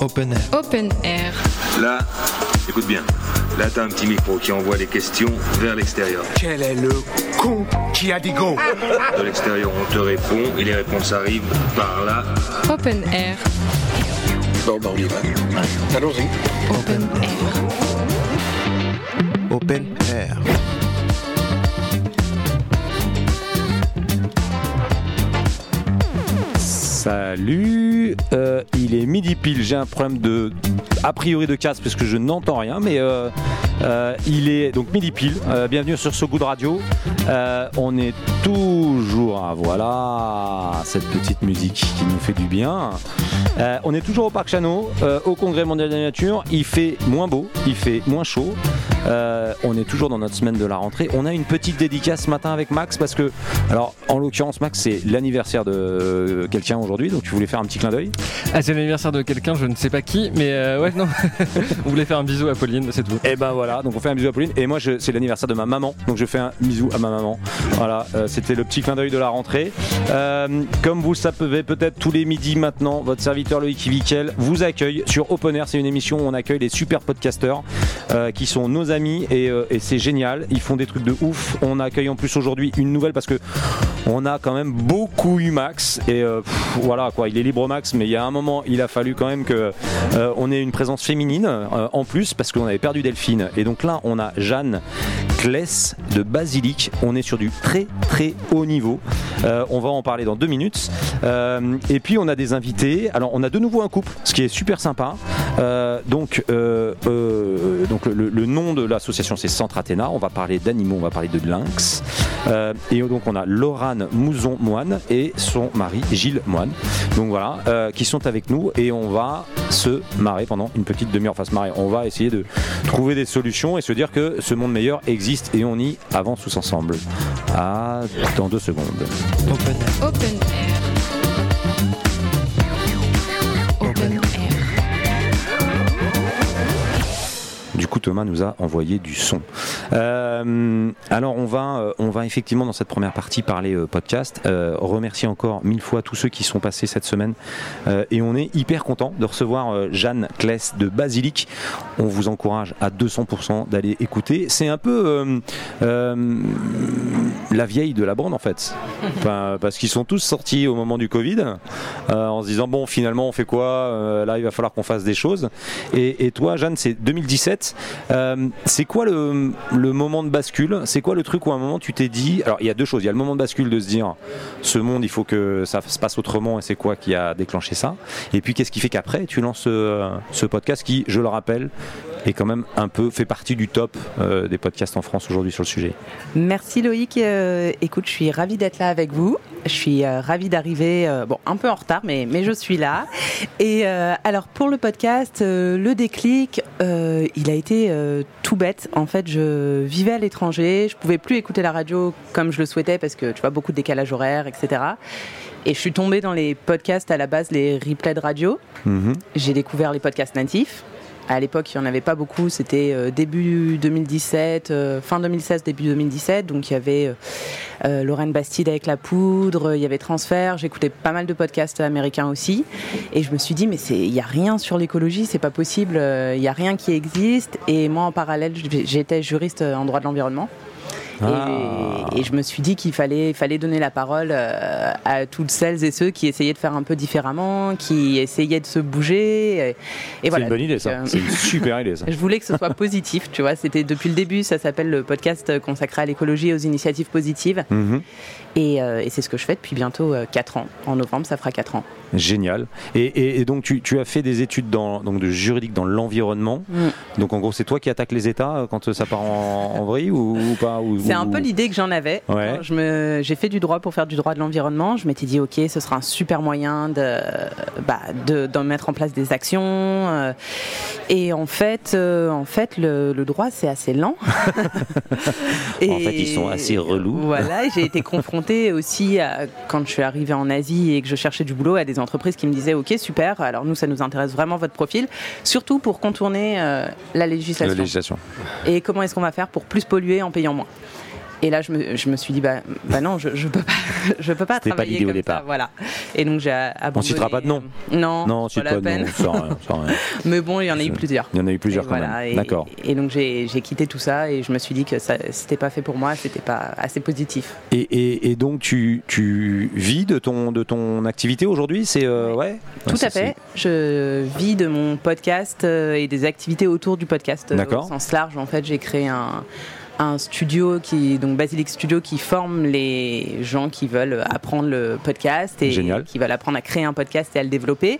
Open Air. Open Air. Là, écoute bien. Là, t'as un petit micro qui envoie les questions vers l'extérieur. Quel est le con qui a dit go? De l'extérieur, on te répond et les réponses arrivent par là. Open Air. Bon, ben on y va. Allons-y. Open Air. Open Air. Salut, euh, il est midi pile, j'ai un problème de a priori de casque parce que je n'entends rien, mais euh, euh, il est donc midi pile. Bienvenue sur ce goût de radio. On est toujours, voilà, cette petite musique qui nous fait du bien. On est toujours au Parc Chano, au Congrès mondial de la nature. Il fait moins beau, il fait moins chaud. Euh, on est toujours dans notre semaine de la rentrée. On a une petite dédicace ce matin avec Max parce que, alors en l'occurrence, Max, c'est l'anniversaire de quelqu'un aujourd'hui, donc tu voulais faire un petit clin d'œil. Ah, c'est l'anniversaire de quelqu'un, je ne sais pas qui, mais euh, ouais, non. On voulait faire un bisou à Pauline, c'est tout. Et ben voilà, donc on fait un bisou à Pauline. Et moi, je- c'est l'anniversaire de ma maman, donc je fais un bisou à ma maman. Voilà, euh, c'était le petit clin d'œil de la rentrée. Comme vous le savez peut-être tous les midis maintenant, votre serviteur Loïc Viquel vous accueille sur Open Air. C'est une émission où on accueille les super podcasteurs qui sont nos amis et, euh, et c'est génial. Ils font des trucs de ouf. On accueille en plus aujourd'hui une nouvelle parce que on a quand même beaucoup eu Max et euh, voilà quoi. Il est libre Max, mais il y a un moment, il a fallu quand même que euh, on ait une présence féminine en plus parce qu'on avait perdu Delphine. Et donc là, on a Jeanne Kless de Basilic. On est sur du très très haut niveau. On va en parler dans deux minutes. Et puis on a des invités. Alors on a de nouveau un couple, ce qui est super sympa. Donc donc le, le nom de l'association c'est Centre Athéna. On va parler d'animaux, on va parler de lynx. Euh, et donc on a Laurane Mouzon-Moine et son mari Gilles Moine. Donc voilà, euh, qui sont avec nous et on va se marrer pendant une petite demi-heure. Enfin se marrer, on va essayer de trouver des solutions et se dire que ce monde meilleur existe et on y avance tous ensemble. À dans deux secondes. Open Air. Open Thomas nous a envoyé du son. Euh, alors, on va, euh, on va effectivement dans cette première partie parler euh, podcast. Euh, remercier encore mille fois tous ceux qui sont passés cette semaine. Et on est hyper content de recevoir Jeanne Kless de Basilic. On vous encourage à 200% d'aller écouter. C'est un peu la vieille de la bande en fait. Parce qu'ils sont tous sortis au moment du Covid en se disant bon finalement on fait quoi là il va falloir qu'on fasse des choses et, toi Jeanne c'est 2017 Euh, c'est quoi le, le moment de bascule c'est quoi le truc où à un moment tu t'es dit alors il y a deux choses. Il y a le moment de bascule de se dire ce monde il faut que ça se passe autrement et c'est quoi qui a déclenché ça. Et puis qu'est-ce qui fait qu'après tu lances euh, ce podcast qui je le rappelle est quand même un peu fait partie du top euh, des podcasts en France aujourd'hui sur le sujet Merci Loïc. Euh, écoute, je suis ravie d'être là avec vous. Je suis euh, ravie d'arriver, euh, bon, un peu en retard, mais, mais je suis là. Et alors, pour le podcast, le déclic, il a été tout bête. En fait, je vivais à l'étranger, je pouvais plus écouter la radio comme je le souhaitais parce que tu vois, beaucoup de décalage horaire, etc. Et je suis tombée dans les podcasts à la base, les replays de radio. Mhm. J'ai découvert les podcasts natifs. À l'époque, il n'y en avait pas beaucoup. C'était euh, début 2017, euh, fin 2016, début 2017. Donc, il y avait euh, Lorraine Bastide avec La Poudre, il y avait Transfert. J'écoutais pas mal de podcasts américains aussi. Et je me suis dit, mais il n'y a rien sur l'écologie, c'est pas possible. Il n'y a rien qui existe. Et moi, en parallèle, j'étais juriste en droit de l'environnement. Ah. Et, et je me suis dit qu'il fallait, fallait donner la parole euh, à toutes celles et ceux qui essayaient de faire un peu différemment, qui essayaient de se bouger. Et, et c'est une bonne idée ça euh, c'est une super idée ça je voulais que ce soit positif, tu vois. C'était depuis le début, ça s'appelle le podcast consacré à l'écologie et aux initiatives positives. Mhm. Et, euh, et c'est ce que je fais depuis bientôt 4 ans. En novembre, ça fera 4 ans. Génial. Et, et- et donc tu, tu as fait des études dans, donc de juridique dans l'environnement. Mm. Donc en gros c'est toi qui attaques les États euh, quand euh, ça part en, en vrille ou, ou pas C'est un peu l'idée que j'en avais. Ouais. J'ai fait du droit pour faire du droit de l'environnement. Je m'étais dit, ok, ce sera un super moyen de, bah, de, d'en mettre en place des actions. euh, et en fait, euh, en fait, le, le droit c'est assez lent. En fait, ils sont assez relous. Voilà, et j'ai été confrontée aussi à- quand je suis arrivée en Asie et que je cherchais du boulot à des entreprises qui me disaient, ok, super. Alors nous, ça nous intéresse vraiment votre profil, surtout pour contourner euh, la la législation. législation. Et comment est-ce qu'on va faire pour plus polluer en payant moins? Et là, je me, je me suis dit, bah, bah non, je, je peux pas, je peux pas C'était pas travailler l'idée au départ. ça, voilà. Et donc j'ai abandonné. On citera pas de nom. Non, Non, c'est pas la pas peine. non, ça rien. Mais bon, il y en a eu plusieurs. Il y en a eu plusieurs Et quand voilà, même. D'accord. Et donc j'ai quitté tout ça et je me suis dit que ça c'était pas fait pour moi, c'était pas assez positif. Et, et- et donc tu, tu vis de ton, de ton activité aujourd'hui C'est euh, ouais. Tout Ouais, à fait. Je vis de mon podcast euh, et des activités autour du podcast euh, D'accord. au sens large. En fait, j'ai créé un, un studio qui donc Basilic Studio qui forme les gens qui veulent apprendre le podcast et Génial. qui veulent apprendre à créer un podcast et à le développer.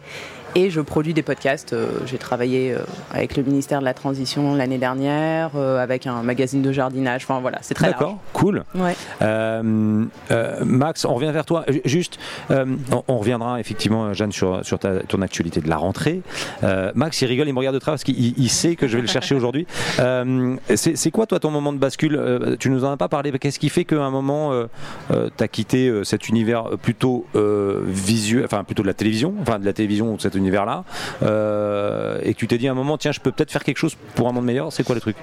Et je produis des podcasts. Euh, J'ai travaillé euh, avec le ministère de la Transition l'année dernière, euh, avec un magazine de jardinage. Enfin voilà, c'est très. D'accord, cool. Ouais. Euh, euh, Max, on revient vers toi. Ju- Juste, euh, on, on reviendra effectivement, Jeanne, sur, sur ta- ton actualité de la rentrée. Max, il rigole, il me regarde de travers parce qu'il il sait que je vais le chercher aujourd'hui. C'est quoi, toi, ton moment de bascule? Tu nous en as pas parlé. Qu'est-ce qui fait qu'à un moment, tu as quitté cet univers plutôt visuel, enfin plutôt de la télévision, enfin de la télévision ou de cet univers-là, euh, et tu t'es dit à un moment, tiens, je peux peut-être faire quelque chose pour un monde meilleur C'est quoi le truc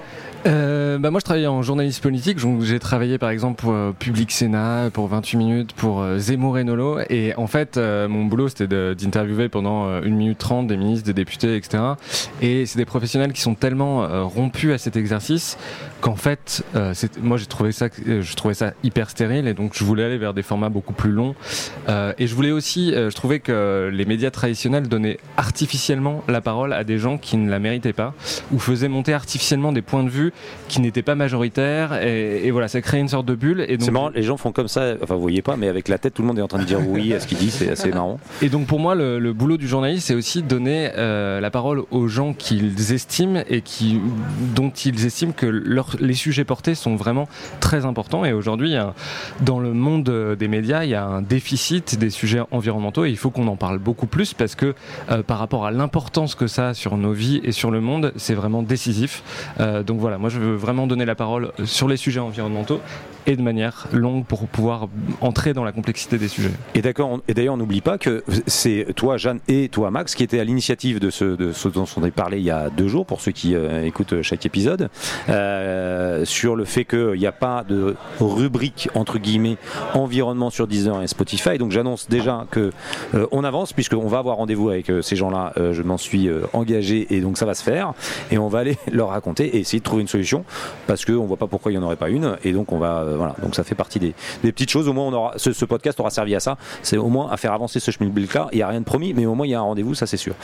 Euh, bah moi je travaillais en journaliste politique, j'ai travaillé par exemple pour euh, Public Sénat, pour 28 minutes, pour Zemmour et Nolo, et en fait mon boulot c'était d'interviewer pendant euh, 1 minute 30 des ministres, des députés, etc. Et c'est des professionnels qui sont tellement rompus à cet exercice qu'en fait, moi j'ai trouvé ça, je trouvais ça hyper stérile, et donc je voulais aller vers des formats beaucoup plus longs. Et je voulais aussi, je trouvais que les médias traditionnels donnaient artificiellement la parole à des gens qui ne la méritaient pas, ou faisaient monter artificiellement des points de vue qui n'étaient pas majoritaires, et, et voilà, ça créait une sorte de bulle. Et donc, C'est marrant, les gens font comme ça, enfin vous voyez pas, mais avec la tête, tout le monde est en train de dire oui à ce qu'il dit, c'est assez marrant. Et donc pour moi, le, le boulot du journaliste, c'est aussi donner euh, la parole aux gens qu'ils estiment et qui, dont ils estiment que leur- les sujets portés sont vraiment très importants. Et aujourd'hui, dans le monde euh, des médias, il y a un déficit des sujets environnementaux et il faut qu'on en parle beaucoup plus parce que euh, par rapport à l'importance que ça a sur nos vies et sur le monde, c'est vraiment décisif. Euh, donc voilà, moi je veux vraiment donner la parole sur les sujets environnementaux et de manière longue pour pouvoir entrer dans la complexité des sujets. Et d'accord, et d'ailleurs, on n'oublie pas que c'est toi, Jeanne, et toi, Max, qui étaient à l'initiative de ce, dont on a parlé il y a deux jours, pour ceux qui euh, écoutent chaque épisode, euh, sur le fait qu'il n'y a pas de rubrique, entre guillemets, environnement sur Deezer et Spotify. Donc j'annonce déjà que euh, on avance, puisqu'on va avoir rendez-vous avec euh, ces gens-là. Euh, je m'en suis euh, engagé, et donc ça va se faire. Et on va aller leur raconter et essayer de trouver une solution, parce qu'on ne voit pas pourquoi il n'y en aurait pas une. Et donc on va, euh, voilà, donc ça fait partie des, des petites choses. Au moins, on aura, ce, ce podcast aura servi à ça. C'est au moins à faire avancer ce schmilblick là. Il n'y a rien de promis, mais au moins il y a un rendez-vous, ça c'est sûr.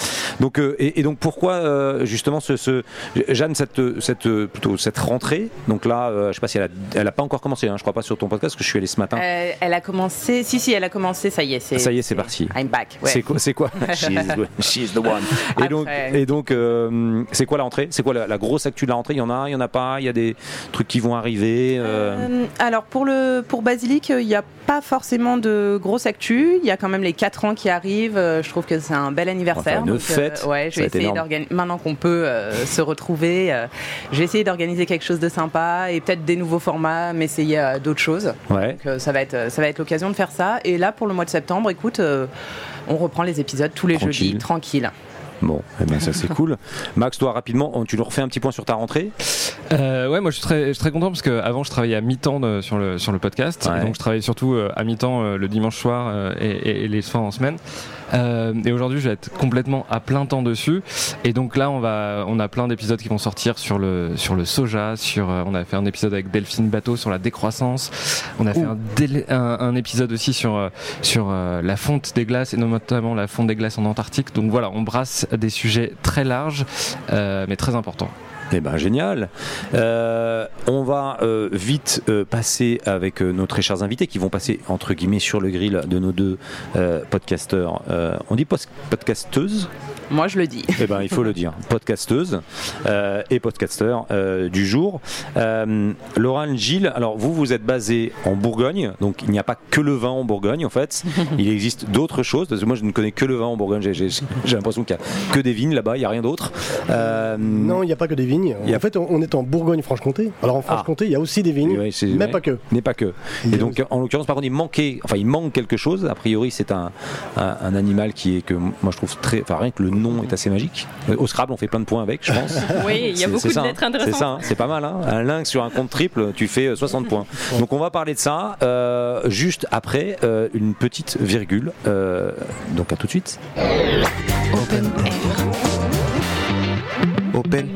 Donc, euh, et, et donc pourquoi euh, justement ce, ce- Jeanne cette, cette euh, plutôt cette rentrée? Donc là, euh, je sais pas si elle a, elle a pas encore commencé. Hein, je crois pas sur ton podcast parce que je suis allé ce matin. Euh, elle a commencé. Si si, elle a commencé. Ça y est, c'est. Ça y est, c'est parti. I'm back. ouais. C'est quoi, c'est quoi? She's, she's the one. Et donc, et donc euh, c'est quoi la rentrée? C'est quoi la, la grosse actu de la rentrée? Il y en a, il y en a pas? Il y a des trucs qui vont arriver. Alors pour le pour Basilic, euh, il n'y a pas forcément de grosse actu. Il y a quand même les 4 ans qui arrivent. Euh, Je trouve que c'est un bel anniversaire. Faire une fête. euh, ouais, Ça je va vais essayer. Maintenant qu'on peut euh, se retrouver, euh, je vais essayer d'organiser quelque chose de sympa et peut-être des nouveaux formats, mais essayer euh, d'autres choses. Ouais. Donc, ça va être ça va être l'occasion de faire ça. Et là pour le mois de septembre, écoute. on reprend les épisodes tous les Tranquille. jeudis, tranquille. Bon, eh ben ça c'est cool. Max, toi rapidement, tu nous refais un petit point sur ta rentrée. Euh, ouais, moi je suis très, je suis très content parce qu'avant je travaillais à mi-temps de- sur le, sur le podcast. Ouais. Donc je travaillais surtout euh, à mi-temps euh, le dimanche soir euh, et, et- et les soirs en semaine. Euh, et aujourd'hui je vais être complètement à plein temps dessus. Et donc là on, va, on a plein d'épisodes qui vont sortir sur le, sur le soja. Sur, euh, on a fait un épisode avec Delphine Bateau sur la décroissance. On a fait un, délai- un, un épisode aussi sur, sur euh, la fonte des glaces et notamment la fonte des glaces en Antarctique. Donc voilà, on brasse des sujets très larges euh, mais très importants. Eh ben génial. Euh, on va euh, vite euh, passer avec nos très chers invités qui vont passer entre guillemets sur le grill de nos deux podcasteurs. On dit podcasteuses Moi je le dis. Eh ben il faut le dire. Podcasteuses euh, et podcasteurs euh, du jour. Euh, Laurent Gilles. Alors vous vous êtes basé en Bourgogne, donc il n'y a pas que le vin en Bourgogne en fait. Il existe d'autres choses. Parce que moi je ne connais que le vin en Bourgogne. J'ai- J'ai j'ai l'impression qu'il n'y a que des vignes là-bas. Il n'y a rien d'autre. Euh, Non, il n'y a pas que des vignes. A- En fait, on on est en Bourgogne-Franche-Comté. Alors en Franche-Comté, il y a aussi des vignes, mais pas que. Mais pas que. Et donc, en l'occurrence, par contre, il manquait, enfin, il manque quelque chose. A priori, c'est un, un, un animal qui est que moi je trouve très, enfin, rien que le nom est assez magique. Euh, Au Scrabble, on fait plein de points avec, je pense. Oui, il y a C'est- beaucoup c'est de ça, hein. lettres C'est intéressantes. ça, hein, c'est pas mal. hein. Un lynx sur un compte triple, tu fais euh, 60 points. Donc on va parler de ça euh, juste après euh, une petite virgule. Euh, donc à tout de suite. Open Air. Open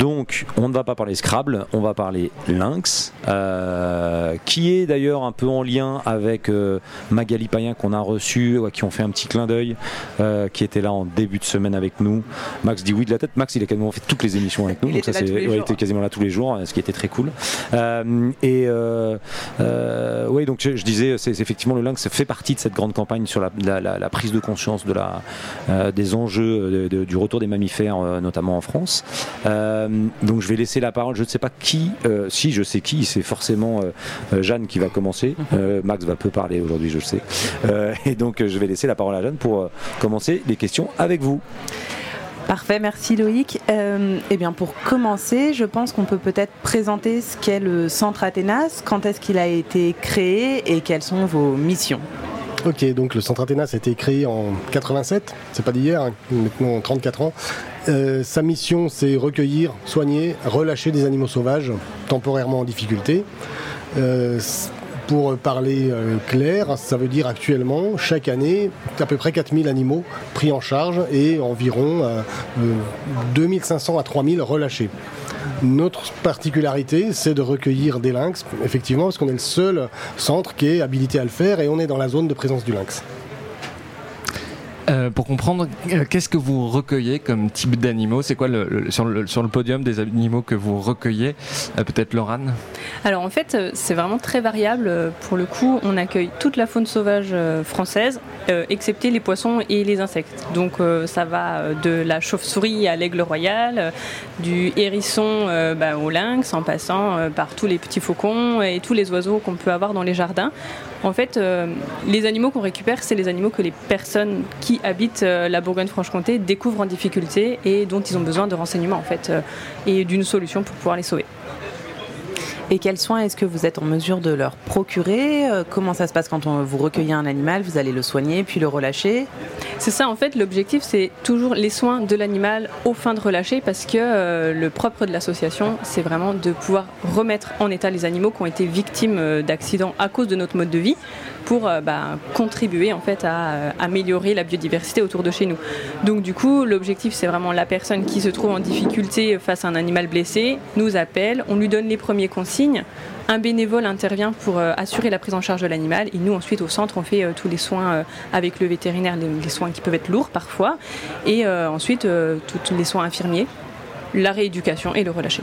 Donc, on ne va pas parler Scrabble, on va parler Lynx, euh, qui est d'ailleurs un peu en lien avec euh, Magali Payen qu'on a reçu, qui ont fait un petit clin d'œil, euh, qui était là en début de semaine avec nous. Max dit oui de la tête. Max, il a quasiment fait toutes les émissions avec nous, Il donc était ça c'est, ouais, quasiment là tous les jours, ce qui était très cool. Et oui, donc je, je disais, c'est, effectivement le Lynx fait partie de cette grande campagne sur la, la- la- la prise de conscience de la, des enjeux de- de- du retour des mammifères, notamment en France. Euh, donc je vais laisser la parole. Je ne sais pas qui, euh, si je sais qui, c'est forcément euh, euh, Jeanne qui va commencer. Euh, Max va peu parler aujourd'hui, je le sais. Euh, et donc euh, je vais laisser la parole à Jeanne pour euh, commencer les questions avec vous. Parfait, merci Loïc. Euh, eh bien, pour commencer, je pense qu'on peut peut-être présenter ce qu'est le Centre Athénas, quand est-ce qu'il a été créé et quelles sont vos missions. Ok, donc le Centre Athénas a été créé en 87, c'est pas d'hier, hein, maintenant 34 ans. Euh, sa mission, c'est recueillir, soigner, relâcher des animaux sauvages temporairement en difficulté. Euh, pour parler euh, clair, ça veut dire actuellement, chaque année, à peu près 4000 animaux pris en charge et environ euh, euh, 2500 à 3000 relâchés. Notre particularité, c'est de recueillir des lynx, effectivement, parce qu'on est le seul centre qui est habilité à le faire et on est dans la zone de présence du lynx. Euh, pour comprendre, euh, qu'est-ce que vous recueillez comme type d'animaux? C'est quoi sur, le, podium des animaux que vous recueillez? Euh, Peut-être Laurane Alors en fait, c'est vraiment très variable. Pour le coup, on accueille toute la faune sauvage française, excepté les poissons et les insectes. Donc euh, ça va euh, de la chauve-souris à l'aigle royal, euh, du hérisson euh, bah, au lynx, en passant euh, par tous les petits faucons et tous les oiseaux qu'on peut avoir dans les jardins. En fait, euh, les animaux qu'on récupère, c'est les animaux que les personnes qui habitent euh, la Bourgogne-Franche-Comté découvrent en difficulté et dont ils ont besoin de renseignements en fait euh, et d'une solution pour pouvoir les sauver. Et quels soins est-ce que vous êtes en mesure de leur procurer? Euh, Comment ça se passe quand on, vous recueillez un animal Vous allez le soigner puis le relâcher? C'est ça, en fait, l'objectif, c'est toujours les soins de l'animal aux fins de relâcher, parce que euh, le propre de l'association, c'est vraiment de pouvoir remettre en état les animaux qui ont été victimes euh, d'accidents à cause de notre mode de vie, pour euh, bah, contribuer en fait à euh, améliorer la biodiversité autour de chez nous. Donc du coup, l'objectif, c'est vraiment la personne qui se trouve en difficulté face à un animal blessé, nous appelle, on lui donne les premiers consignes. Un bénévole intervient pour euh, assurer la prise en charge de l'animal et nous ensuite au centre on fait tous les soins avec le vétérinaire, les, les soins qui peuvent être lourds parfois et ensuite tous les soins infirmiers, la rééducation et le relâcher.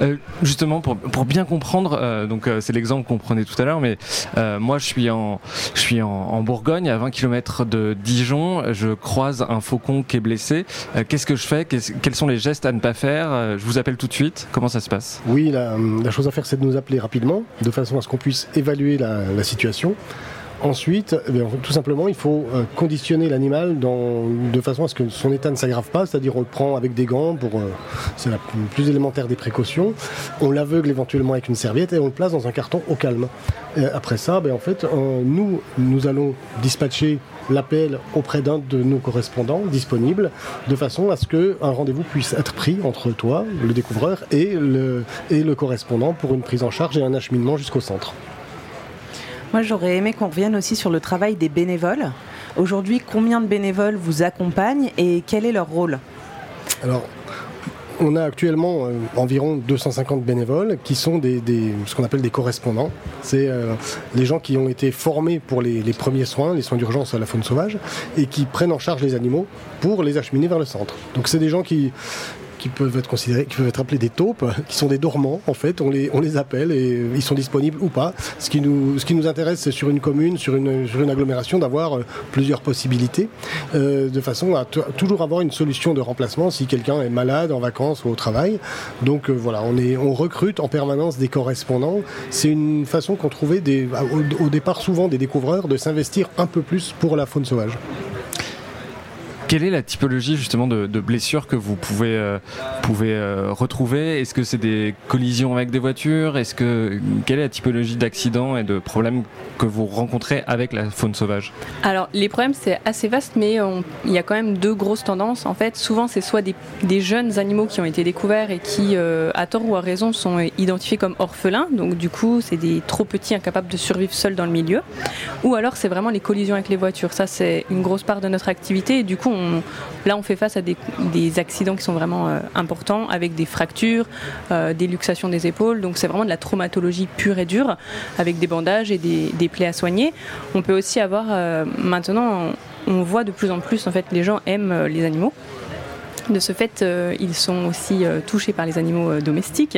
Euh, justement, pour, pour bien comprendre, euh, donc euh, c'est l'exemple qu'on prenait tout à l'heure, mais euh, moi je suis en, je suis en, en Bourgogne, à 20 km de Dijon, je croise un faucon qui est blessé. Qu'est-ce que je fais? Qu'est-ce- Quels sont les gestes à ne pas faire? Je vous appelle tout de suite. Comment ça se passe? Oui, la, la chose à faire, c'est de nous appeler rapidement, de façon à ce qu'on puisse évaluer la, la situation. Ensuite, eh tout simplement, il faut euh, conditionner l'animal de façon à ce que son état ne s'aggrave pas, c'est-à-dire on le prend avec des gants, euh, c'est la plus élémentaire des précautions. On l'aveugle éventuellement avec une serviette et on le place dans un carton au calme. Après ça, ben, en fait, euh, nous, nous allons dispatcher l'appel auprès d'un de nos correspondants disponibles, de façon à ce qu'un rendez-vous puisse être pris entre toi, le découvreur, et le correspondant pour une prise en charge et un acheminement jusqu'au centre. Moi, j'aurais aimé qu'on revienne aussi sur le travail des bénévoles. Aujourd'hui, combien de bénévoles vous accompagnent et quel est leur rôle Alors, on a actuellement euh, environ 250 bénévoles qui sont des, ce qu'on appelle des correspondants. C'est euh, les gens qui ont été formés pour les premiers soins, les soins d'urgence à la faune sauvage, et qui prennent en charge les animaux pour les acheminer vers le centre. Donc c'est des gens qui qui peuvent être considérés, qui peuvent être appelés des taupes, qui sont des dormants en fait. On les, on les appelle et ils sont disponibles ou pas. Ce qui nous, ce qui nous intéresse, c'est sur une commune, sur une, sur une agglomération, d'avoir euh, plusieurs possibilités, euh, de façon à toujours avoir une solution de remplacement si quelqu'un est malade, en vacances ou au travail. Donc euh, voilà, on, est, on recrute en permanence des correspondants. C'est une façon qu'on trouvait des, au départ souvent des découvreurs de s'investir un peu plus pour la faune sauvage. Quelle est la typologie justement de, blessures que vous pouvez, euh, euh, retrouver? Est-ce que c'est des collisions avec des voitures? Est-ce que quelle est la typologie d'accidents et de problèmes que vous rencontrez avec la faune sauvage? Alors, les problèmes, c'est assez vaste, mais il y a quand même deux grosses tendances. En fait, souvent, c'est soit des, jeunes animaux qui ont été découverts et qui, euh, à tort ou à raison, sont identifiés comme orphelins. Donc, du coup, c'est des trop petits, incapables de survivre seuls dans le milieu. Ou alors, c'est vraiment les collisions avec les voitures. Ça, c'est une grosse part de notre activité. Et du coup, là, on fait face à des, accidents qui sont vraiment euh, importants, avec des fractures, euh, des luxations des épaules. Donc, c'est vraiment de la traumatologie pure et dure, avec des bandages et des, plaies à soigner. On peut aussi avoir, euh, maintenant, on, voit de plus en plus, en fait, les gens aiment les animaux. De ce fait, euh, ils sont aussi euh, touchés par les animaux euh, domestiques.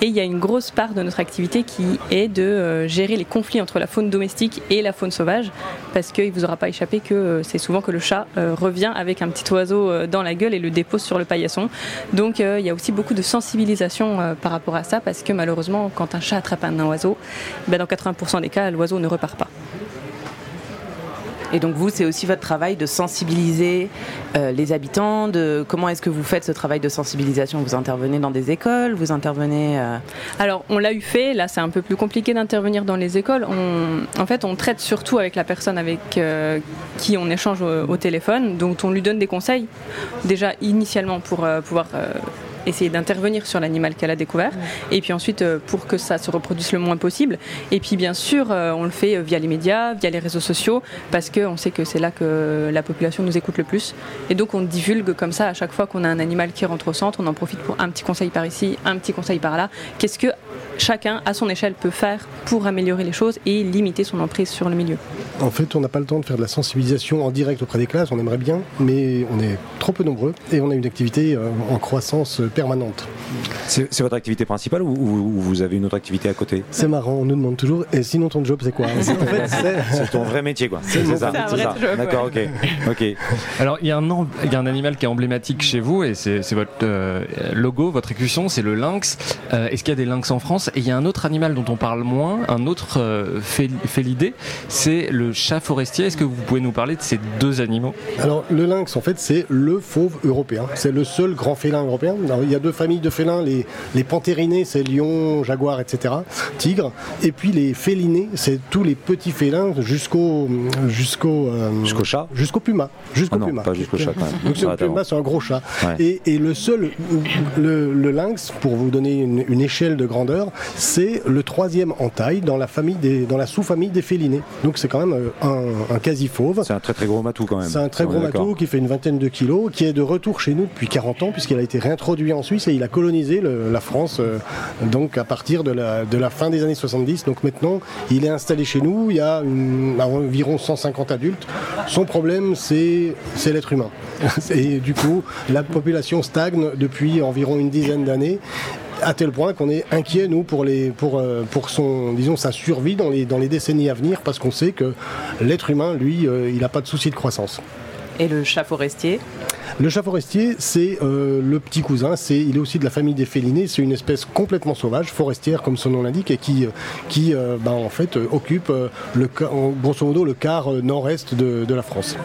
Et il y a une grosse part de notre activité qui est de gérer les conflits entre la faune domestique et la faune sauvage. Parce qu'il ne vous aura pas échappé que c'est souvent que le chat revient avec un petit oiseau dans la gueule et le dépose sur le paillasson. Donc il y a aussi beaucoup de sensibilisation par rapport à ça. Parce que malheureusement, quand un chat attrape un oiseau, ben, dans 80% des cas, l'oiseau ne repart pas. Et donc vous, c'est aussi votre travail de sensibiliser euh, les habitants. De comment est-ce que vous faites ce travail de sensibilisation? Vous intervenez dans des écoles? Vous intervenez euh, Alors, on l'a eu fait. Là, c'est un peu plus compliqué d'intervenir dans les écoles. En fait, on traite surtout avec la personne avec euh, qui on échange au, téléphone. Donc, on lui donne des conseils, déjà initialement pour pouvoir essayer d'intervenir sur l'animal qu'elle a découvert. Et puis ensuite, euh, pour que ça se reproduise le moins possible. Et puis, bien sûr, euh, on le fait euh, via les médias, via les réseaux sociaux, parce qu'on sait que c'est là que la population nous écoute le plus. Et donc, on divulgue comme ça à chaque fois qu'on a un animal qui rentre au centre. On en profite pour un petit conseil par ici, un petit conseil par là. Qu'est-ce que chacun, à son échelle, peut faire pour améliorer les choses et limiter son emprise sur le milieu En fait, on n'a pas le temps de faire de la sensibilisation en direct auprès des classes, on aimerait bien, mais on est trop peu nombreux et on a une activité euh, en croissance permanente. C'est votre activité principale ou, ou- ou vous avez une autre activité à côté? C'est marrant, on nous demande toujours, et sinon ton job c'est quoi? En fait, c'est- ton vrai métier, quoi. C'est mon ça. ça. job, D'accord, ok. Ok. Alors, il y, a un em- il y a un animal qui est emblématique chez vous et c'est c'est votre euh, logo, votre écusson, c'est le lynx. Euh, Est-ce qu'il y a des lynx en France? Et il y a un autre animal dont on parle moins, un autre euh, fél- félidé, c'est le chat forestier. Est-ce que vous pouvez nous parler de ces deux animaux? Alors le lynx en fait c'est le fauve européen, c'est le seul grand félin européen. Alors, il y a deux familles de félins, les, les panthérinés c'est lion, jaguar, etc. Tigre, et puis les félinés c'est tous les petits félins jusqu'au jusqu'au euh, Jusqu'au chat? jusqu'au puma, jusqu'au Ah non, puma. pas jusqu'au chat, quand même. Donc le puma c'est un gros chat. Ouais. Et, et le seul, le, le lynx, pour vous donner une, une échelle de grandeur, c'est le troisième en taille dans la famille des, dans la sous-famille des félinés. Donc c'est quand même euh, un, un quasi fauve. C'est un très très gros matou quand même. C'est un très gros matou qui fait une vingtaine de kilos, qui est de retour chez nous depuis 40 ans, puisqu'il a été réintroduit en Suisse et il a colonisé le- la France euh, donc à partir de la, de la fin des années 70. Donc maintenant, il est installé chez nous, il y a une- environ 150 adultes. Son problème, c'est c'est l'être humain. Et du coup, la population stagne depuis environ une dizaine d'années à tel point qu'on est inquiet nous pour les pour euh, pour son disons sa survie dans les dans les décennies à venir parce qu'on sait que l'être humain lui euh, il n'a pas de souci de croissance. et le chat forestier? Le chat forestier, c'est euh, le petit cousin, c'est, il est aussi de la famille des félinés, c'est une espèce complètement sauvage, forestière comme son nom l'indique, et qui, euh, qui euh, ben, en fait, occupe euh, le, grosso modo le quart nord-est de, de la France.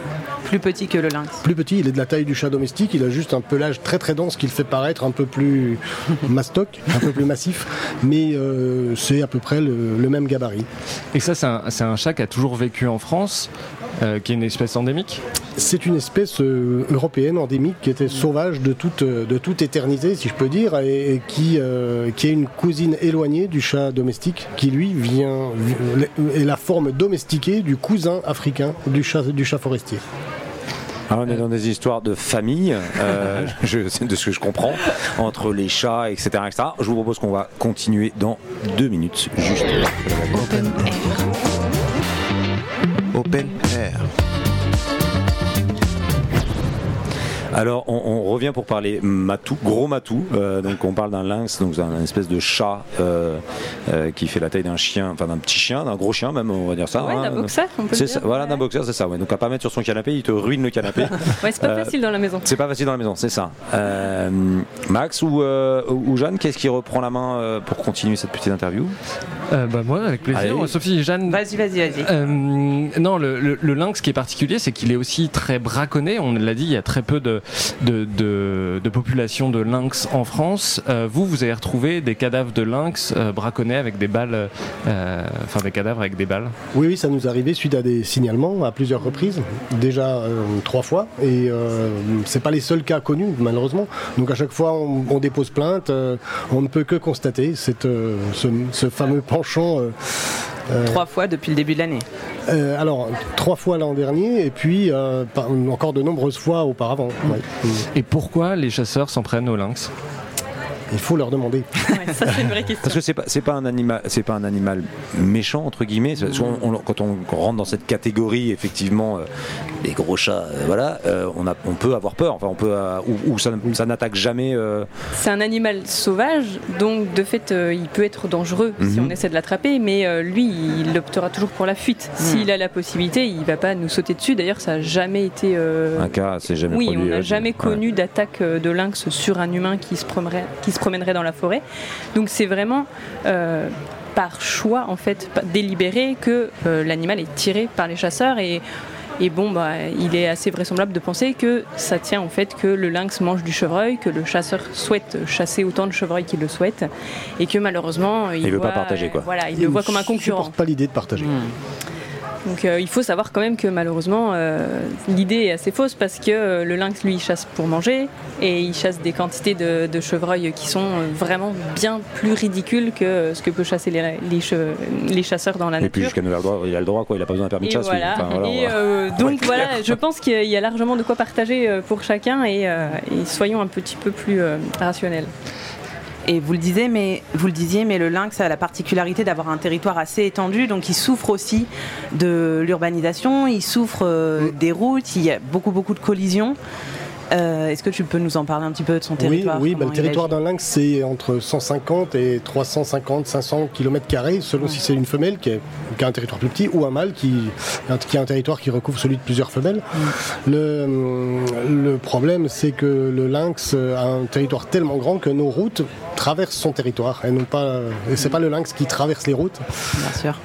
plus petit que le lynx. Plus petit, il est de la taille du chat domestique, il a juste un pelage très très dense qui le fait paraître un peu plus mastoc, un peu plus massif, mais euh, c'est à peu près le, le même gabarit. Et ça, c'est un, chat qui a toujours vécu en France, euh, qui est une espèce endémique? C'est une espèce euh, européenne endémique qui était sauvage de toute, de toute éternité, si je peux dire, et, et qui, euh, qui est une cousine éloignée du chat domestique, qui lui vient est la forme domestiquée du cousin africain du chat, du chat forestier. Ah, on est dans des histoires de famille, euh, je, de ce que je comprends, entre les chats, etc., etc. Je vous propose qu'on va continuer dans deux minutes, juste. Open Air. Alors, on, on revient pour parler matou, gros matou. Euh, donc, on parle d'un lynx, donc un, un espèce de chat euh, euh, qui fait la taille d'un chien, enfin d'un petit chien, d'un gros chien même, on va dire ça. Ouais, hein. d'un boxer, on peut dire. ça, voilà, Ouais. d'un boxer, c'est ça. Ouais. Donc, à pas mettre sur son canapé, il te ruine le canapé. Ouais, c'est pas Euh, facile dans la maison. C'est pas facile dans la maison, c'est ça. Euh, Max ou, euh, ou Jeanne, qu'est-ce qui reprend la main euh, pour continuer cette petite interview? Euh, bah, moi, avec plaisir. Allez. Sophie, Jeanne. Vas-y, vas-y, vas-y. Euh, non, le, le- le lynx qui est particulier, c'est qu'il est aussi très braconné. On l'a dit, il y a très peu de, de, population de lynx en France, euh, vous, vous avez retrouvé des cadavres de lynx euh, braconnés avec des balles, euh, enfin des cadavres avec des balles Oui, oui, ça nous est arrivé suite à des signalements à plusieurs reprises, déjà trois fois, et c'est pas les seuls cas connus malheureusement. Donc à chaque fois on, dépose plainte, on ne peut que constater cette, ce, ce fameux penchant. Euh, Trois fois depuis le début de l'année. euh, alors trois fois l'an dernier et puis euh, par- encore de nombreuses fois auparavant. ouais. Mm. Et pourquoi les chasseurs s'en prennent aux lynx? Il faut leur demander. Ouais, ça c'est une vraie question. Parce que c'est pas c'est pas un animal c'est pas un animal méchant entre guillemets. C'est- on- on- quand on rentre dans cette catégorie effectivement euh, les gros chats euh, voilà euh, on a on peut avoir peur enfin on peut euh, ou, ou ça, ça n'attaque jamais euh, C'est un animal sauvage, donc de fait, euh, il peut être dangereux si Mhm. on essaie de l'attraper, mais euh, lui, il optera toujours pour la fuite. S'il a la possibilité, il va pas nous sauter dessus. D'ailleurs, ça n'a jamais été. euh, un cas c'est jamais Oui, produit, on n'a euh, jamais ouais. connu d'attaque euh, de lynx sur un humain qui se qui se promènerait dans la forêt. Donc c'est vraiment euh, par choix, en fait, délibéré, que euh, l'animal est tiré par les chasseurs et et bon, bah, il est assez vraisemblable de penser que ça tient au fait que le lynx mange du chevreuil, que le chasseur souhaite chasser autant de chevreuils qu'il le souhaite, et que malheureusement, il, Il veut pas partager, quoi. voilà, il le voit comme un concurrent. supporte pas l'idée de partager. Donc euh, il faut savoir quand même que malheureusement euh, l'idée est assez fausse parce que euh, le lynx lui il chasse pour manger et il chasse des quantités de, de chevreuils qui sont vraiment bien plus ridicules que ce que peut chasser les, les, che- les chasseurs dans la et puis nature. jusqu'à nouvel droit il a le droit quoi il a pas besoin d'un permis de chasse voilà. Enfin, voilà, on Et, va- donc voilà, je pense qu'il y a largement de quoi partager pour chacun et, et soyons un petit peu plus rationnels. Et vous le disiez, mais vous le disiez, mais le lynx a la particularité d'avoir un territoire assez étendu, donc il souffre aussi de l'urbanisation, il souffre euh, des routes, il y a beaucoup beaucoup de collisions. Euh, Est-ce que tu peux nous en parler un petit peu de son Oui, territoire oui bah, le territoire d'un lynx, c'est entre 150 et 350, 500 km, selon si c'est une femelle qui, est- qui a un territoire plus petit ou un mâle qui, qui a un territoire qui recouvre celui de plusieurs femelles. Le, le problème, c'est que le lynx a un territoire tellement grand que nos routes traversent son territoire. Et, non pas, et c'est pas le lynx qui traverse les routes. Bien sûr.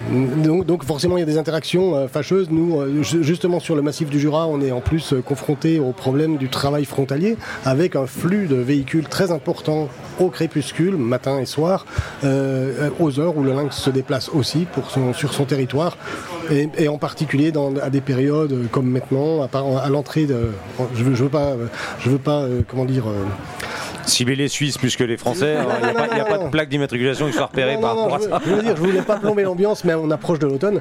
Donc, donc forcément, il y a des interactions euh, fâcheuses. Nous, euh, ju- justement sur le massif du Jura, on est en plus confronté au problème du travail frontalier, avec un flux de véhicules très important au crépuscule, matin et soir, euh, aux heures où le lynx se déplace aussi pour son- sur son territoire, et, en particulier dans, à des périodes euh, comme maintenant, à, à l'entrée de... Je veux, je veux pas, euh, je veux pas, euh, comment dire... cibler les Suisses plus que les Français hein, il n'y a, pas- il y a pas de plaque d'immatriculation qui soit repérée non, par non, rapport à je, veux, je veux dire, je voulais pas plomber l'ambiance, mais on approche de l'automne.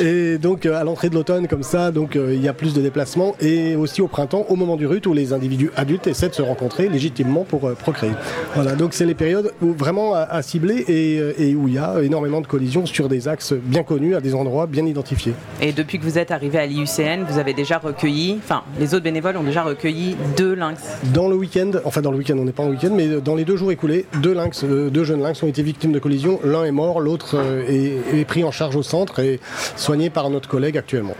Et donc euh, à l'entrée de l'automne, comme ça, donc euh, il y a plus de déplacements et aussi au printemps, au moment du rut, où les individus adultes essaient de se rencontrer légitimement pour euh, procréer. Voilà, donc c'est les périodes où vraiment à, à cibler et, et où il y a énormément de collisions sur des axes bien connus, à des endroits bien identifiés. Et depuis que vous êtes arrivé à l'IUCN, vous avez déjà recueilli, enfin les autres bénévoles ont déjà recueilli deux lynx. Dans le week-end, enfin dans le week-end, on n'est pas en week-end, mais dans les deux jours écoulés, deux lynx, euh, deux jeunes lynx ont été victimes de collisions. L'un est mort, l'autre euh, est, est pris en charge au centre et soigné par notre collègue actuellement.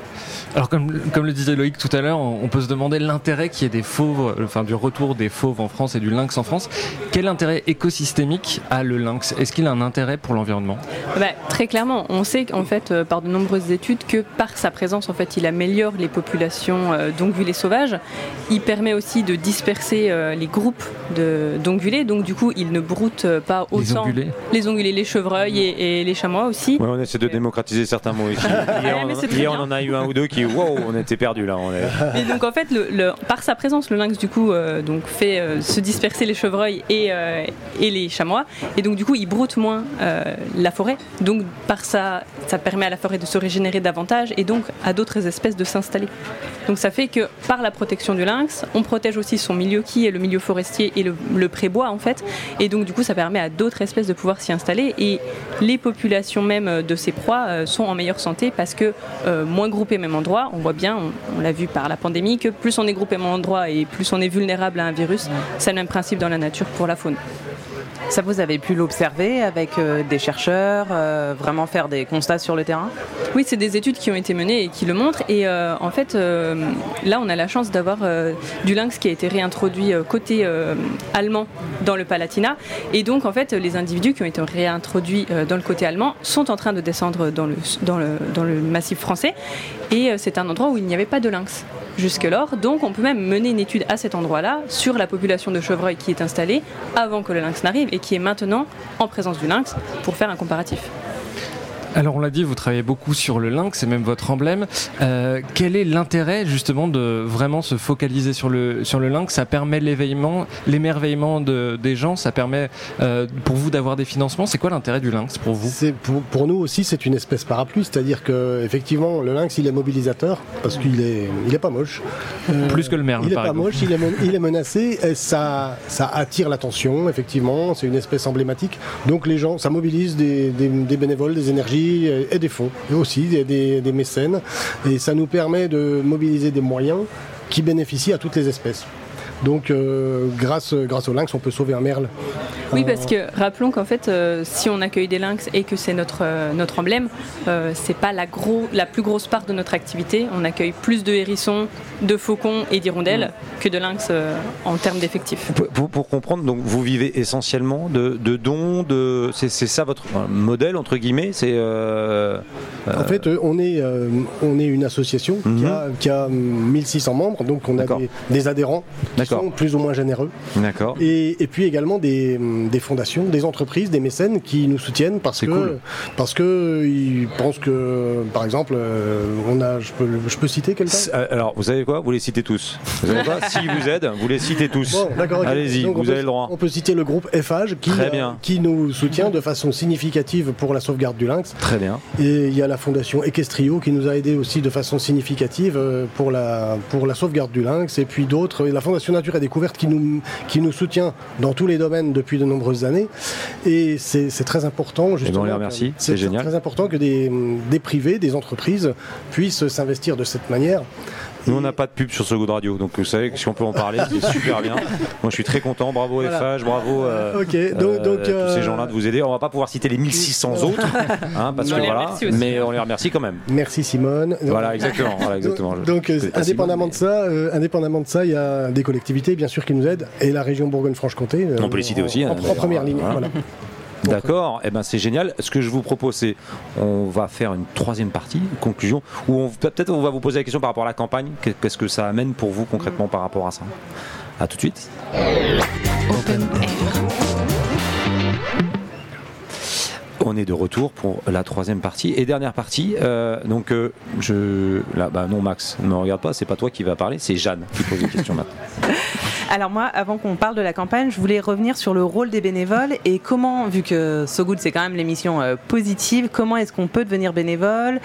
Alors comme, comme le disait Loïc tout à l'heure, on, peut se demander l'intérêt qui est des fauves, enfin du retour des fauves en France et du lynx en France. Quel intérêt écosystémique a le lynx? Est-ce qu'il a un intérêt pour l'environnement? Bah, très clairement, on sait qu'en fait, euh, par de nombreuses études, que par sa présence, en fait, il améliore les populations euh, d'ongulés sauvages. Il permet aussi de disperser euh, les groupes d'ongulés, donc du coup, il ne broute euh, pas autant. Les ongulés Les ongulés, les chevreuils et, et les chamois aussi. Ouais, on essaie de démocratiser certains mots ici. Hier, on, hier, en a eu un ou deux qui, wow, on était perdus là. On est... Et donc en fait, le, le- par sa présence, le lynx du coup euh, donc fait euh, se disperser les chevreuils et, euh, et les chamois, et donc du coup il broute moins euh, la forêt. Donc par ça, ça permet à la forêt de se régénérer davantage et donc à d'autres espèces de s'installer. Donc ça fait que par la protection du lynx, on protège aussi son milieu qui est le milieu forestier et le, le prébois en fait, et donc du coup ça permet à d'autres espèces de pouvoir s'y installer. Et les populations même de ces proies euh, sont en meilleure santé parce que euh, moins groupées au même endroit, on voit bien, on, on l'a vu par la pandémie, que plus on est groupé au même endroit et plus on est vulnérable à un virus, c'est le même principe dans la nature pour la faune. Ça, vous avez pu l'observer avec euh, des chercheurs, euh, vraiment faire des constats sur le terrain? Oui, c'est des études qui ont été menées et qui le montrent. Et euh, en fait, là, on a la chance d'avoir du lynx qui a été réintroduit côté allemand dans le Palatinat. Et donc, en fait, les individus qui ont été réintroduits dans le côté allemand sont en train de descendre dans le, massif français. Et c'est un endroit où il n'y avait pas de lynx. Jusque-lors. Donc on peut même mener une étude à cet endroit-là sur la population de chevreuils qui est installée avant que le lynx n'arrive et qui est maintenant en présence du lynx pour faire un comparatif. Alors on l'a dit, vous travaillez beaucoup sur le lynx, c'est même votre emblème. Euh, quel est l'intérêt justement de vraiment se focaliser sur le, sur le lynx? Ça permet l'éveillement, l'émerveillement de, des gens, ça permet euh, pour vous d'avoir des financements. C'est quoi l'intérêt du lynx pour vous? Pour, pour nous aussi c'est une espèce parapluie, c'est-à-dire que effectivement le lynx il est mobilisateur parce qu'il est il est pas moche. Euh, Plus que le merle Il est par pas exemple. moche, il est, men- il est menacé, et ça, ça attire l'attention, effectivement, c'est une espèce emblématique. Donc les gens, ça mobilise des, des- des bénévoles, des énergies et, et des fonds, et aussi des mécènes, et ça nous permet de mobiliser des moyens qui bénéficient à toutes les espèces. Donc euh, grâce, grâce au lynx, on peut sauver un merle. Oui, Euh, parce que rappelons qu'en fait, euh, si on accueille des lynx et que c'est notre, euh, notre emblème, euh, c'est pas la, gros, la plus grosse part de notre activité. On accueille plus de hérissons, de faucons et d'hirondelles que de lynx euh, en termes d'effectifs. Pour, pour- pour comprendre, donc vous vivez essentiellement de, de dons, de c'est c'est ça votre modèle entre guillemets, c'est euh, En fait, euh, on est, euh, on est une association qui, Mhm. a, qui a 1600 membres, donc on a des, des adhérents. Sont plus ou moins généreux. d'accord. Et, et puis également des, des fondations, des entreprises, des mécènes qui nous soutiennent parce que cool. parce que ils pensent que, par exemple, euh, on a, je peux, je peux citer quelqu'un? Euh, Alors, vous savez quoi? Vous les citez tous. Vous savez quoi? S'ils vous aident, vous les citez tous. Bon, d'accord. Allez-y, vous peut- avez le droit. On peut citer le groupe FH qui, Très euh, bien. qui nous soutient de façon significative pour la sauvegarde du lynx. Très bien. Et il y a la fondation Equestrio qui nous a aidé aussi de façon significative pour la, pour la sauvegarde du lynx. Et puis d'autres, la fondation Nature et Découverte qui nous, qui nous soutient dans tous les domaines depuis de nombreuses années. Et c'est très important, justement. Eh ben, que- remercie, c'est C'est génial. très important que des, des privés, des entreprises puissent s'investir de cette manière. Nous, on n'a pas de pub sur ce Good Radio, donc vous savez que si on peut en parler, c'est super bien. Moi, je suis très content. Bravo Voilà. FH, bravo euh, euh, donc, tous euh, ces gens-là de vous aider. On va pas pouvoir citer les 1600 autres, hein, parce Mais que on les voilà, mais on les remercie quand même. Merci Simone. Voilà, exactement. Voilà, exactement. Donc, euh, indépendamment Simone, de ça, euh, indépendamment de ça, il y a des collectivités bien sûr qui nous aident et la région Bourgogne-Franche-Comté. euh, On peut les citer en- aussi, En, hein, en d'ailleurs, première ligne. voilà. D'accord, et ben c'est génial. Ce que je vous propose, c'est on va faire une troisième partie, une conclusion, où peut-être on va vous poser la question par rapport à la campagne. Qu'est-ce que ça amène pour vous concrètement par rapport à ça? À tout de suite. On est de retour pour la troisième partie et dernière partie. Euh, donc, euh, je. Là, bah non, Max, ne me regarde pas, c'est pas toi qui va parler, c'est Jeanne qui pose une question maintenant. Alors moi, avant qu'on parle de la campagne, je voulais revenir sur le rôle des bénévoles et comment, vu que So Good c'est quand même l'émission euh, positive, comment est-ce qu'on peut devenir bénévole,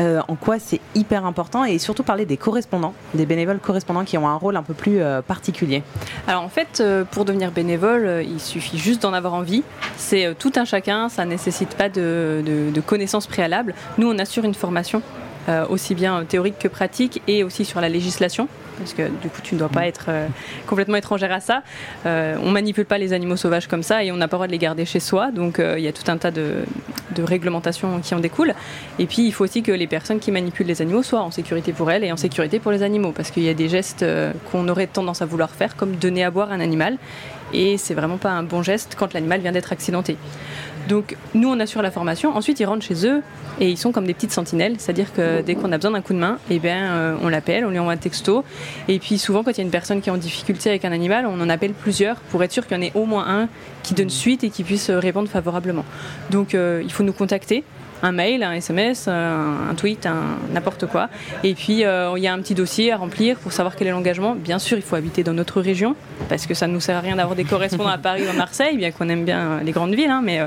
euh, en quoi c'est hyper important et surtout parler des correspondants, des bénévoles correspondants qui ont un rôle un peu plus euh, particulier. Alors en fait, pour devenir bénévole, il suffit juste d'en avoir envie. C'est tout un chacun, ça ne nécessite pas de, connaissances préalables. Nous, on assure une formation, aussi bien théorique que pratique, et aussi sur la législation. Parce que du coup, tu ne dois pas être euh, complètement étrangère à ça. Euh, on manipule pas les animaux sauvages comme ça et on n'a pas le droit de les garder chez soi. Donc euh, il y a tout un tas de, réglementations qui en découlent. Et puis il faut aussi que les personnes qui manipulent les animaux soient en sécurité pour elles et en sécurité pour les animaux. Parce qu'il y a des gestes euh, qu'on aurait tendance à vouloir faire, comme donner à boire un animal. Et c'est vraiment pas un bon geste quand l'animal vient d'être accidenté. Donc nous on assure la formation, ensuite ils rentrent chez eux et ils sont comme des petites sentinelles, c'est-à-dire que dès qu'on a besoin d'un coup de main, eh bien, euh, on l'appelle, on lui envoie un texto et puis souvent quand il y a une personne qui est en difficulté avec un animal, on en appelle plusieurs pour être sûr qu'il y en ait au moins un qui donne suite et qui puisse répondre favorablement. Donc euh, il faut nous contacter. Un mail, un SMS, un, un tweet, n'importe quoi. Et puis, euh, il y a un petit dossier à remplir pour savoir quel est l'engagement. Bien sûr, il faut habiter dans notre région, parce que ça ne nous sert à rien d'avoir des correspondants à Paris ou à Marseille, bien qu'on aime bien euh, les grandes villes. hein, mais euh,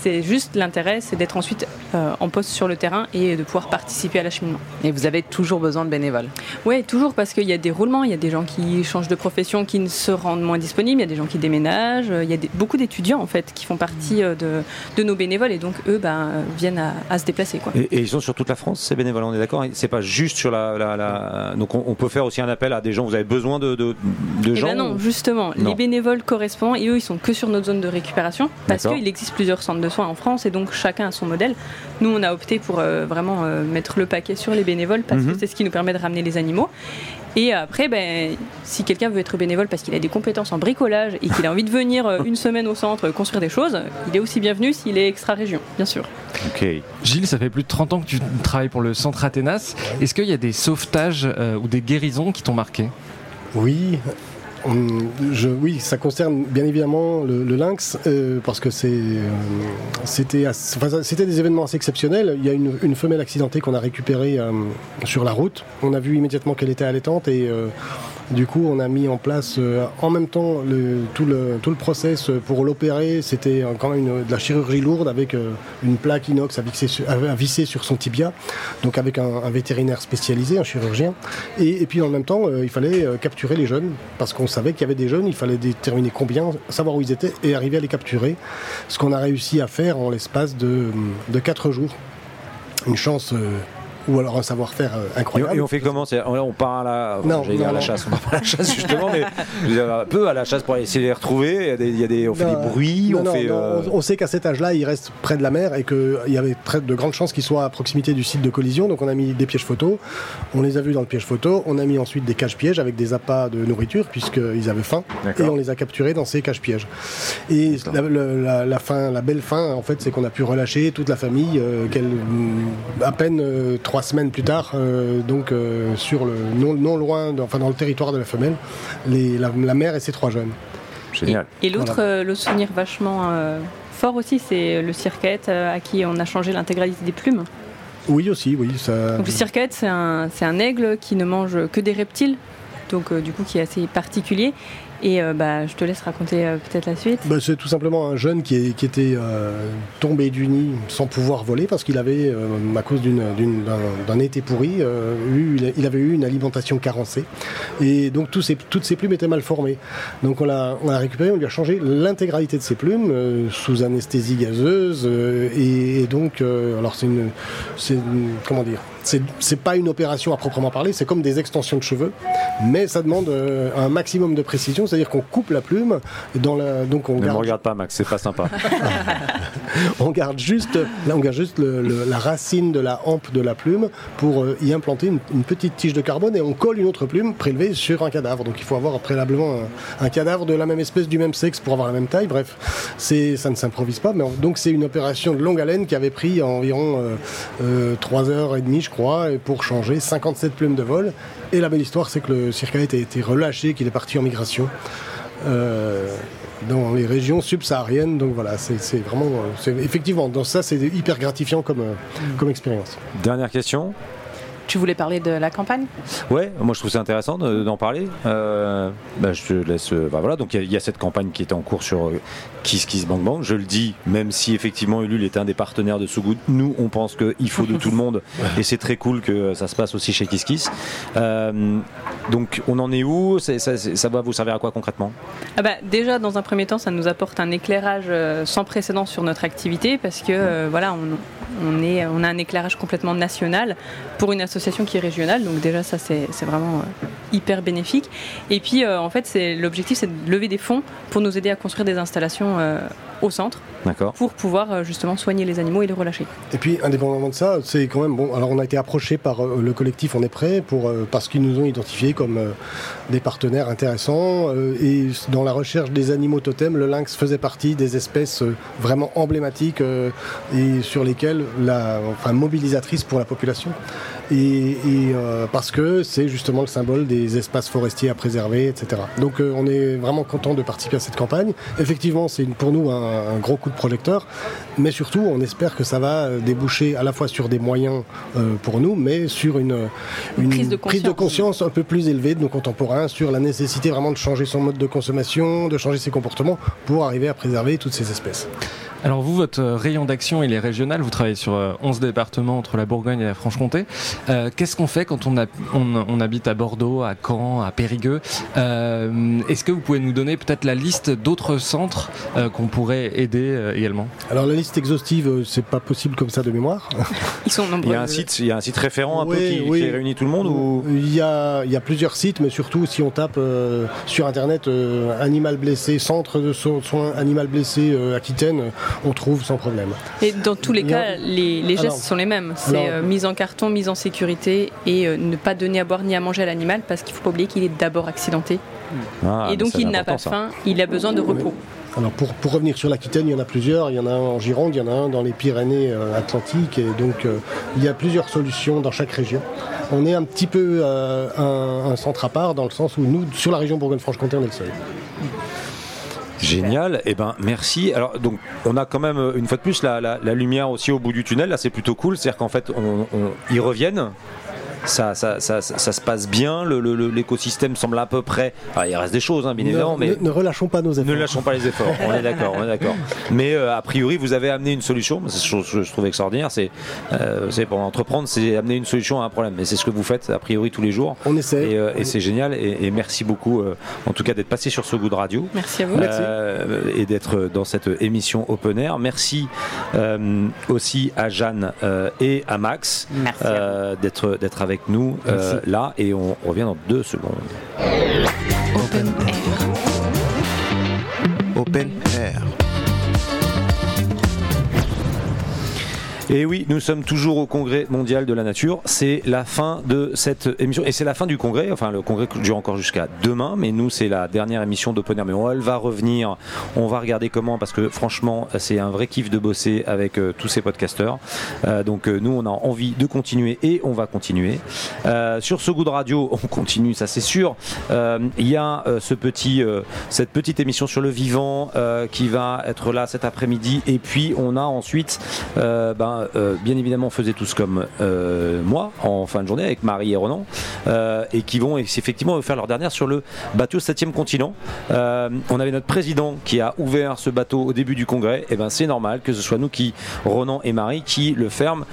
c'est juste l'intérêt, c'est d'être ensuite euh, en poste sur le terrain et de pouvoir participer à l'acheminement. Et vous avez toujours besoin de bénévoles? Oui, toujours parce qu'il y a des roulements, il y a des gens qui changent de profession, qui ne se rendent moins disponibles, il y a des gens qui déménagent, il y a des- beaucoup d'étudiants en fait qui font partie euh, de, de nos bénévoles et donc eux ben, viennent à, à se déplacer. Quoi. Et, et ils sont sur toute la France, ces bénévoles, on est d'accord? C'est pas juste sur la. la- la- Donc on, on peut faire aussi un appel à des gens, vous avez besoin de, de, de Eh gens ben non, ou- justement, Non. les bénévoles correspondants et eux ils sont que sur notre zone de récupération parce qu'il existe plusieurs centres de soins en France et donc chacun a son modèle. Nous on a opté pour euh, vraiment euh, mettre le paquet sur les bénévoles parce Mhm. que c'est ce qui nous permet de ramener les animaux. Et après, ben, si quelqu'un veut être bénévole parce qu'il a des compétences en bricolage et qu'il a envie de venir euh, une semaine au centre construire des choses, il est aussi bienvenu s'il est extra-région, bien sûr. Ok. Gilles, ça fait plus de 30 ans que tu travailles pour le centre Athénas. Est-ce qu'il y a des sauvetages euh, ou des guérisons qui t'ont marqué? Oui. Je, oui, ça concerne bien évidemment le, lynx euh, parce que euh, c'était, des événements assez exceptionnels. Il y a une, femelle accidentée qu'on a récupérée euh, sur la route. On a vu immédiatement qu'elle était allaitante et du coup on a mis en place euh, en même temps tout, le, tout process pour l'opérer. C'était quand même de la chirurgie lourde avec euh, une plaque inox à visser, sur, son tibia, donc avec un, vétérinaire spécialisé, un chirurgien. Et, puis en même temps, euh, il fallait capturer les jeunes, parce qu'on savait qu'il y avait des jeunes, il fallait déterminer combien, savoir où ils étaient et arriver à les capturer. Ce qu'on a réussi à faire en l'espace de, de 4 jours. Une chance, ou alors un savoir-faire euh, incroyable. et on fait comment? C'est- on, part à la, Non, non, à la chasse, on part à la chasse justement, mais un peu à la chasse pour essayer de les retrouver. Il y a des, il y a des- on fait Non, des bruits, non, on fait. euh, on, on sait qu'à cet âge-là, il reste près de la mer et qu'il y avait très de grandes chances qu'il soit à proximité du site de collision. Donc on a mis des pièges photos, on les a vus dans le piège photo, on a mis ensuite des caches-pièges avec des appâts de nourriture puisqu'ils avaient faim et on les a capturés dans ces caches-pièges. Et la, le- la- la fin, la belle fin, en fait, c'est qu'on a pu relâcher toute la famille euh, qu'elle- à peine euh, trois semaines plus tard, euh, donc euh, sur le non, non loin, de- enfin dans le territoire de la femelle, les- la, la mère et ses trois jeunes. Génial. Et l'autre euh, l'autre souvenir vachement euh, fort aussi, c'est le circuette euh, à qui on a changé l'intégralité des plumes. Oui aussi, oui. Ça... Donc le circuette, c'est un, c'est un aigle qui ne mange que des reptiles, donc euh, du coup qui est assez particulier. Et euh, bah, je te laisse raconter euh, peut-être la suite. Bah, c'est tout simplement un jeune qui, était euh, tombé du nid sans pouvoir voler parce qu'il avait, à cause d'un été pourri, il avait eu une alimentation carencée. Et donc toutes ses plumes étaient mal formées. Donc on l'a récupéré, on lui a changé l'intégralité de ses plumes sous anesthésie gazeuse. et, donc, alors c'est une- Comment dire c'est pas une opération à proprement parler, c'est comme des extensions de cheveux, mais ça demande euh, un maximum de précision, c'est-à-dire qu'on coupe la plume, dans la, donc on Ne me garde, regarde pas, Max, c'est pas sympa. on garde juste, là on garde juste le- le- la racine de la hampe de la plume pour euh, y implanter une, une petite tige de carbone et on colle une autre plume prélevée sur un cadavre. Donc il faut avoir préalablement un, un cadavre de la même espèce, du même sexe pour avoir la même taille. Bref, c'est, ça ne s'improvise pas. Mais donc c'est une opération de longue haleine qui avait pris environ euh, euh, 3 heures et demie, je crois, et pour changer 57 plumes de vol. Et la belle histoire, c'est que le circaète a été relâché, qu'il est parti en migration. euh, dans les régions subsahariennes. Donc voilà, c'est vraiment, euh, effectivement, dans ça, c'est hyper gratifiant comme, euh, comme expérience. Dernière question. Tu voulais parler de la campagne Ouais, moi je trouve ça intéressant de- d'en parler. Euh, bah, je te laisse. euh, bah, voilà, donc il y, a- il y a cette campagne qui est en cours sur euh, Kiss Kiss Bang Bang. Je le dis, même si effectivement Ulule est un des partenaires de So Good, nous on pense qu'il faut de tout le monde et c'est très cool que ça se passe aussi chez Kiss Kiss. Euh, donc on en est où ça, ça va vous servir à quoi concrètement Ah bah, déjà, dans un premier temps, ça nous apporte un éclairage euh, sans précédent sur notre activité parce que euh, voilà, on, on est, on a un éclairage complètement national pour une association qui est régionale. Donc déjà, ça c'est vraiment euh, hyper bénéfique. Et puis, euh, en fait, c'est l'objectif, c'est de lever des fonds pour nous aider à construire des installations au centre pour pouvoir euh, justement soigner les animaux et les relâcher. Et puis, indépendamment de ça, c'est quand même bon. Alors, on a été approché par euh, le collectif On est prêt pour euh, parce qu'ils nous ont identifiés comme euh, des partenaires intéressants. euh, et dans la recherche des animaux totems, le lynx faisait partie des espèces euh, vraiment emblématiques euh, et sur lesquelles la, enfin, mobilisatrice pour la population. Et, et, euh, parce que c'est justement le symbole des espaces forestiers à préserver, etc. Donc, euh, on est vraiment content de participer à cette campagne. Effectivement, c'est pour nous un, un gros coup de projecteur, mais surtout, on espère que ça va euh, déboucher à la fois sur des moyens euh, pour nous, mais sur une, Une prise de conscience un peu plus élevée de nos contemporains sur la nécessité vraiment de changer son mode de consommation, de changer ses comportements pour arriver à préserver toutes ces espèces. Alors vous, votre euh, rayon d'action, il est régional. Vous travaillez sur euh, 11 départements entre la Bourgogne et la Franche-Comté. Euh, Qu'est-ce qu'on fait quand on, a- on- on habite à Bordeaux, à Caen, à Périgueux? Euh, Est-ce que vous pouvez nous donner peut-être la liste d'autres centres euh, qu'on pourrait aider euh, également? Alors la liste exhaustive, euh, c'est pas possible comme ça de mémoire. Ils sont nombreux. Il y a un site, il y a un site référent un peu qui, oui. qui réunit tout le monde ou? Il y a, il y a plusieurs sites, mais surtout si on tape euh, sur internet euh, animal blessé, centre de so- soins animal blessé euh, Aquitaine, on trouve sans problème. Et dans tous les a- cas, les, les gestes Alors, sont les mêmes. C'est alors- euh, mise en carton, mise en sécurité et euh, ne pas donner à boire ni à manger à l'animal parce qu'il ne faut pas oublier qu'il est d'abord accidenté. Ah, et donc il n'a pas ça. faim, il a besoin de repos. Alors pour, pour revenir sur l'Aquitaine, il y en a plusieurs. Il y en a un en Gironde, il y en a un dans les Pyrénées euh, Atlantiques. Et donc euh, il y a plusieurs solutions dans chaque région. On est un petit peu euh, un, un centre à part dans le sens où nous, sur la région Bourgogne-Franche-Comté, on est le seul. Génial, et ben merci. Alors donc on a quand même euh, une fois de plus la, la- la lumière aussi au bout du tunnel, là c'est plutôt cool, c'est-à-dire qu'en fait on, on- ils reviennent. Ça, ça, ça, ça- ça se passe bien, le- le- le- l'écosystème semble à peu près. Il reste des choses, hein, bien Ne- évidemment, mais ne, ne relâchons pas nos efforts. ne lâchons pas les efforts. On est d'accord, on est d'accord. Mais euh, a priori, vous avez amené une solution. C'est ce que je trouve extraordinaire. C'est, euh, c'est pour entreprendre, c'est amener une solution à un problème. Et c'est ce que vous faites a priori tous les jours. On essaie. Et, euh, et c'est génial. Et, et merci beaucoup, euh, en tout cas, d'être passé sur ce goût de radio. Merci à vous. Euh, et d'être dans cette émission Open Air. Merci euh, aussi à Jeanne euh, et à Max euh, d'être d'être avec nous euh, là et on revient dans deux secondes. Open Air. Et oui, nous sommes toujours au Congrès mondial de la nature. C'est la fin de cette émission et c'est la fin du congrès. Enfin, le congrès dure encore jusqu'à demain, mais nous, c'est la dernière émission d'Open Air. Mais on, elle va revenir. On va regarder comment parce que franchement, c'est un vrai kiff de bosser avec euh, tous ces podcasteurs. Euh, donc euh, nous, on a envie de continuer et on va continuer. Sur ce goût de radio, on continue, ça c'est sûr. Il y a ce petit, cette petite émission sur le vivant qui va être là cet après-midi. Et puis on a ensuite, euh, euh, bien évidemment, on faisait tous comme euh, moi en fin de journée avec Marie et Ronan, euh, et qui vont effectivement faire leur dernière sur le bateau 7e continent. On avait notre président qui a ouvert ce bateau au début du congrès. Et ben c'est normal que ce soit nous qui, Ronan et Marie, qui le ferment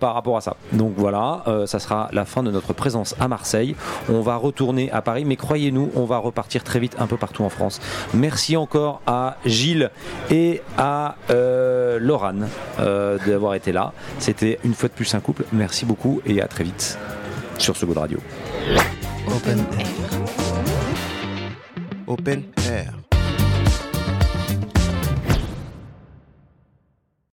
par rapport à ça. Donc voilà, ça sera la fin de notre présence à Marseille. On va retourner à Paris, mais croyez-nous, on va repartir très vite un peu partout en France. Merci encore à Gilles et à euh, d'avoir été là. C'était une fois de plus un couple. Merci beaucoup et à très vite sur ce de radio. Open Air. Open Air.